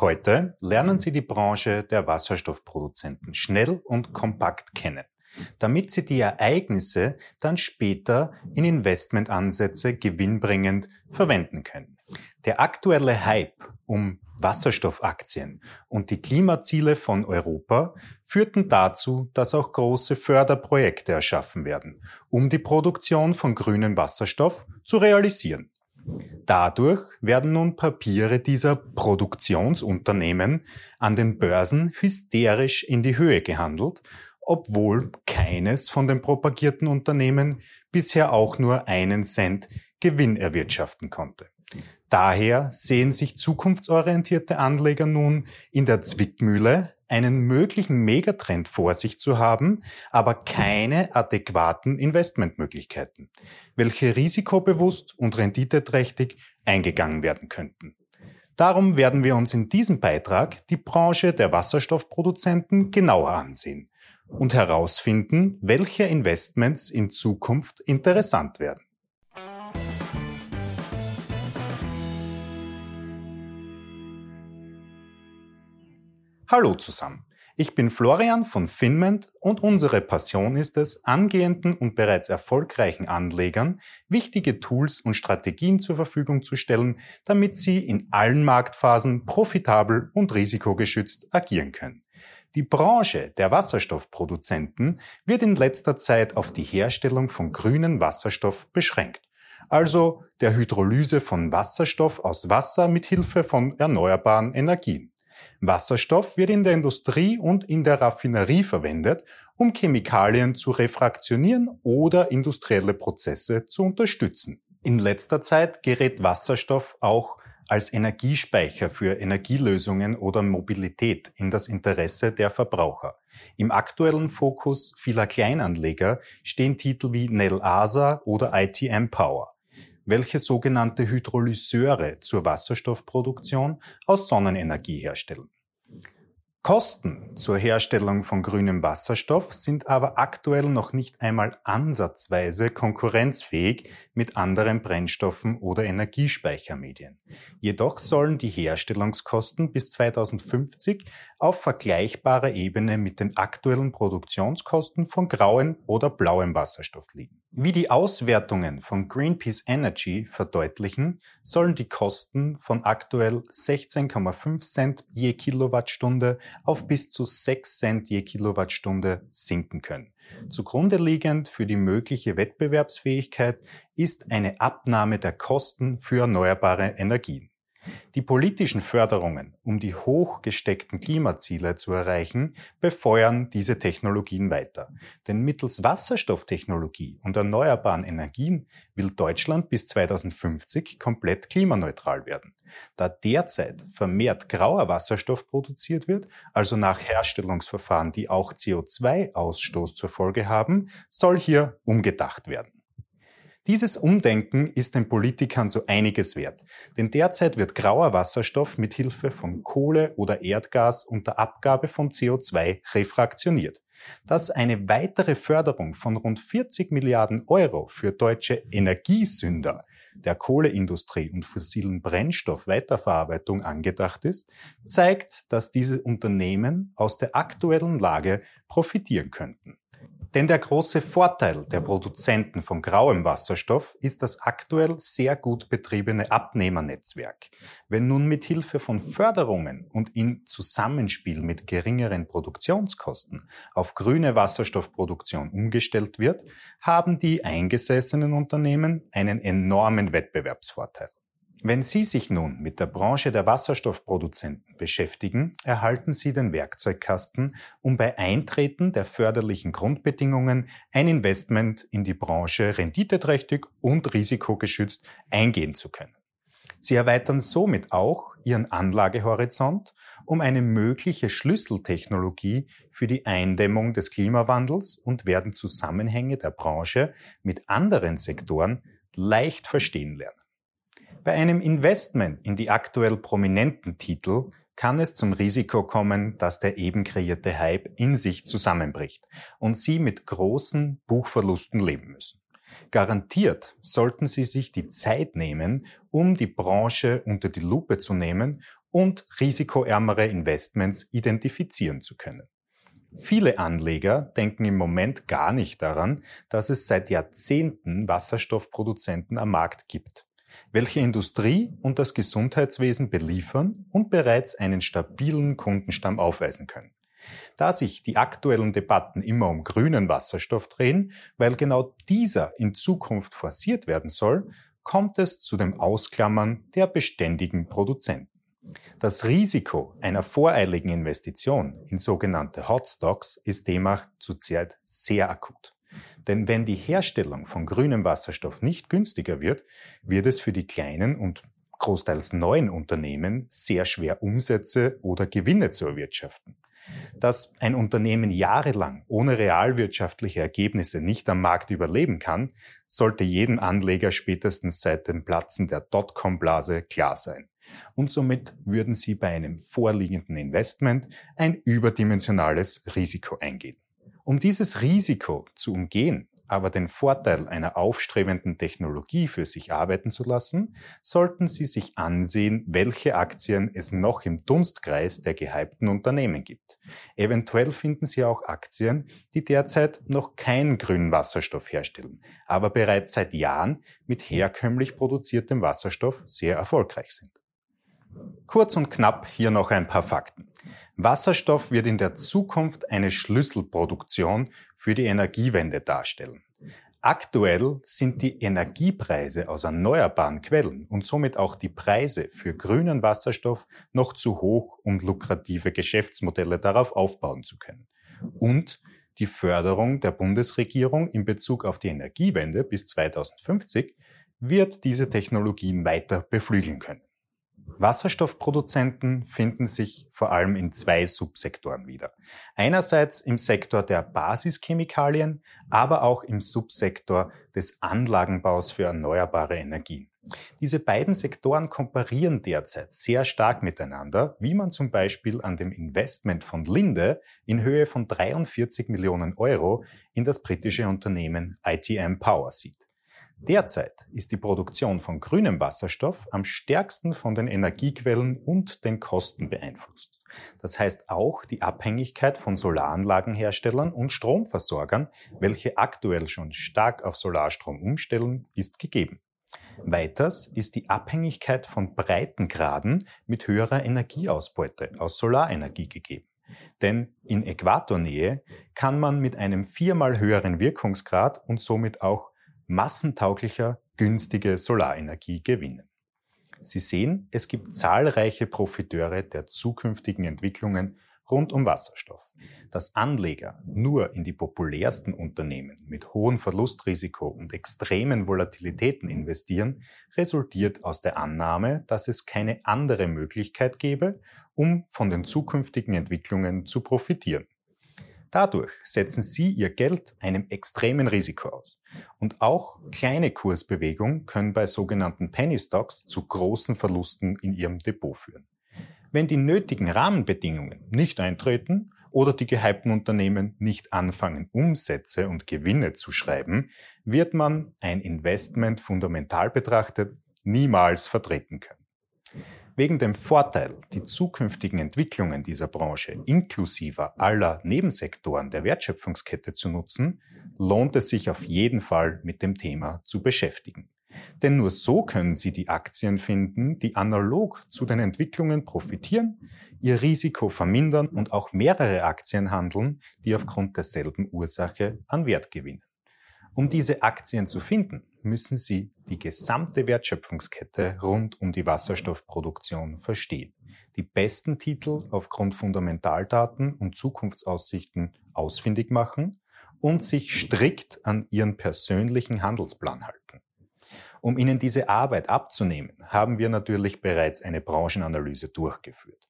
Heute lernen Sie die Branche der Wasserstoffproduzenten schnell und kompakt kennen, damit Sie die Ereignisse dann später in Investmentansätze gewinnbringend verwenden können. Der aktuelle Hype um Wasserstoffaktien und die Klimaziele von Europa führten dazu, dass auch große Förderprojekte erschaffen werden, um die Produktion von grünem Wasserstoff zu realisieren. Dadurch werden nun Papiere dieser Produktionsunternehmen an den Börsen hysterisch in die Höhe gehandelt, obwohl keines von den propagierten Unternehmen bisher auch nur einen Cent Gewinn erwirtschaften konnte. Daher sehen sich zukunftsorientierte Anleger nun in der Zwickmühle, einen möglichen Megatrend vor sich zu haben, aber keine adäquaten Investmentmöglichkeiten, welche risikobewusst und renditeträchtig eingegangen werden könnten. Darum werden wir uns in diesem Beitrag die Branche der Wasserstoffproduzenten genauer ansehen und herausfinden, welche Investments in Zukunft interessant werden. Hallo zusammen. Ich bin Florian von Finment und unsere Passion ist es, angehenden und bereits erfolgreichen Anlegern wichtige Tools und Strategien zur Verfügung zu stellen, damit sie in allen Marktphasen profitabel und risikogeschützt agieren können. Die Branche der Wasserstoffproduzenten wird in letzter Zeit auf die Herstellung von grünen Wasserstoff beschränkt, also der Hydrolyse von Wasserstoff aus Wasser mit Hilfe von erneuerbaren Energien. Wasserstoff wird in der Industrie und in der Raffinerie verwendet, um Chemikalien zu refraktionieren oder industrielle Prozesse zu unterstützen. In letzter Zeit gerät Wasserstoff auch als Energiespeicher für Energielösungen oder Mobilität in das Interesse der Verbraucher. Im aktuellen Fokus vieler Kleinanleger stehen Titel wie Nel Asa oder ITM Power welche sogenannte Hydrolyseure zur Wasserstoffproduktion aus Sonnenenergie herstellen. Kosten zur Herstellung von grünem Wasserstoff sind aber aktuell noch nicht einmal ansatzweise konkurrenzfähig mit anderen Brennstoffen oder Energiespeichermedien. Jedoch sollen die Herstellungskosten bis 2050 auf vergleichbarer Ebene mit den aktuellen Produktionskosten von grauem oder blauem Wasserstoff liegen. Wie die Auswertungen von Greenpeace Energy verdeutlichen, sollen die Kosten von aktuell 16,5 Cent je Kilowattstunde auf bis zu 6 Cent je Kilowattstunde sinken können. Zugrunde liegend für die mögliche Wettbewerbsfähigkeit ist eine Abnahme der Kosten für erneuerbare Energien. Die politischen Förderungen, um die hochgesteckten Klimaziele zu erreichen, befeuern diese Technologien weiter. Denn mittels Wasserstofftechnologie und erneuerbaren Energien will Deutschland bis 2050 komplett klimaneutral werden. Da derzeit vermehrt grauer Wasserstoff produziert wird, also nach Herstellungsverfahren, die auch CO2-Ausstoß zur Folge haben, soll hier umgedacht werden. Dieses Umdenken ist den Politikern so einiges wert, denn derzeit wird grauer Wasserstoff mit Hilfe von Kohle oder Erdgas unter Abgabe von CO2 refraktioniert. Dass eine weitere Förderung von rund 40 Milliarden Euro für deutsche Energiesünder der Kohleindustrie und fossilen Brennstoffweiterverarbeitung angedacht ist, zeigt, dass diese Unternehmen aus der aktuellen Lage profitieren könnten. Denn der große Vorteil der Produzenten von grauem Wasserstoff ist das aktuell sehr gut betriebene Abnehmernetzwerk. Wenn nun mit Hilfe von Förderungen und in Zusammenspiel mit geringeren Produktionskosten auf grüne Wasserstoffproduktion umgestellt wird, haben die eingesessenen Unternehmen einen enormen Wettbewerbsvorteil. Wenn Sie sich nun mit der Branche der Wasserstoffproduzenten beschäftigen, erhalten Sie den Werkzeugkasten, um bei Eintreten der förderlichen Grundbedingungen ein Investment in die Branche renditeträchtig und risikogeschützt eingehen zu können. Sie erweitern somit auch Ihren Anlagehorizont um eine mögliche Schlüsseltechnologie für die Eindämmung des Klimawandels und werden Zusammenhänge der Branche mit anderen Sektoren leicht verstehen lernen. Bei einem Investment in die aktuell prominenten Titel kann es zum Risiko kommen, dass der eben kreierte Hype in sich zusammenbricht und Sie mit großen Buchverlusten leben müssen. Garantiert sollten Sie sich die Zeit nehmen, um die Branche unter die Lupe zu nehmen und risikoärmere Investments identifizieren zu können. Viele Anleger denken im Moment gar nicht daran, dass es seit Jahrzehnten Wasserstoffproduzenten am Markt gibt, welche Industrie und das Gesundheitswesen beliefern und bereits einen stabilen Kundenstamm aufweisen können. Da sich die aktuellen Debatten immer um grünen Wasserstoff drehen, weil genau dieser in Zukunft forciert werden soll, kommt es zu dem Ausklammern der beständigen Produzenten. Das Risiko einer voreiligen Investition in sogenannte Hotstocks ist demnach zurzeit sehr akut. Denn wenn die Herstellung von grünem Wasserstoff nicht günstiger wird, wird es für die kleinen und großteils neuen Unternehmen sehr schwer Umsätze oder Gewinne zu erwirtschaften. Dass ein Unternehmen jahrelang ohne realwirtschaftliche Ergebnisse nicht am Markt überleben kann, sollte jedem Anleger spätestens seit dem Platzen der Dotcom-Blase klar sein. Und somit würden Sie bei einem vorliegenden Investment ein überdimensionales Risiko eingehen. Um dieses Risiko zu umgehen, aber den Vorteil einer aufstrebenden Technologie für sich arbeiten zu lassen, sollten Sie sich ansehen, welche Aktien es noch im Dunstkreis der gehypten Unternehmen gibt. Eventuell finden Sie auch Aktien, die derzeit noch keinen grünen Wasserstoff herstellen, aber bereits seit Jahren mit herkömmlich produziertem Wasserstoff sehr erfolgreich sind. Kurz und knapp hier noch ein paar Fakten. Wasserstoff wird in der Zukunft eine Schlüsselproduktion für die Energiewende darstellen. Aktuell sind die Energiepreise aus erneuerbaren Quellen und somit auch die Preise für grünen Wasserstoff noch zu hoch, um lukrative Geschäftsmodelle darauf aufbauen zu können. Und die Förderung der Bundesregierung in Bezug auf die Energiewende bis 2050 wird diese Technologien weiter beflügeln können. Wasserstoffproduzenten finden sich vor allem in zwei Subsektoren wieder. Einerseits im Sektor der Basischemikalien, aber auch im Subsektor des Anlagenbaus für erneuerbare Energien. Diese beiden Sektoren komparieren derzeit sehr stark miteinander, wie man zum Beispiel an dem Investment von Linde in Höhe von 43 Millionen Euro in das britische Unternehmen ITM Power sieht. Derzeit ist die Produktion von grünem Wasserstoff am stärksten von den Energiequellen und den Kosten beeinflusst. Das heißt auch die Abhängigkeit von Solaranlagenherstellern und Stromversorgern, welche aktuell schon stark auf Solarstrom umstellen, ist gegeben. Weiters ist die Abhängigkeit von Breitengraden mit höherer Energieausbeute aus Solarenergie gegeben. Denn in Äquatornähe kann man mit einem viermal höheren Wirkungsgrad und somit auch massentauglicher, günstige Solarenergie gewinnen. Sie sehen, es gibt zahlreiche Profiteure der zukünftigen Entwicklungen rund um Wasserstoff. Dass Anleger nur in die populärsten Unternehmen mit hohem Verlustrisiko und extremen Volatilitäten investieren, resultiert aus der Annahme, dass es keine andere Möglichkeit gäbe, um von den zukünftigen Entwicklungen zu profitieren. Dadurch setzen Sie Ihr Geld einem extremen Risiko aus. Und auch kleine Kursbewegungen können bei sogenannten Penny Stocks zu großen Verlusten in Ihrem Depot führen. Wenn die nötigen Rahmenbedingungen nicht eintreten oder die gehypten Unternehmen nicht anfangen, Umsätze und Gewinne zu schreiben, wird man ein Investment fundamental betrachtet niemals vertreten können. Wegen dem Vorteil, die zukünftigen Entwicklungen dieser Branche inklusive aller Nebensektoren der Wertschöpfungskette zu nutzen, lohnt es sich auf jeden Fall mit dem Thema zu beschäftigen. Denn nur so können Sie die Aktien finden, die analog zu den Entwicklungen profitieren, ihr Risiko vermindern und auch mehrere Aktien handeln, die aufgrund derselben Ursache an Wert gewinnen. Um diese Aktien zu finden, müssen Sie die gesamte Wertschöpfungskette rund um die Wasserstoffproduktion verstehen, die besten Titel aufgrund Fundamentaldaten und Zukunftsaussichten ausfindig machen und sich strikt an Ihren persönlichen Handelsplan halten. Um Ihnen diese Arbeit abzunehmen, haben wir natürlich bereits eine Branchenanalyse durchgeführt.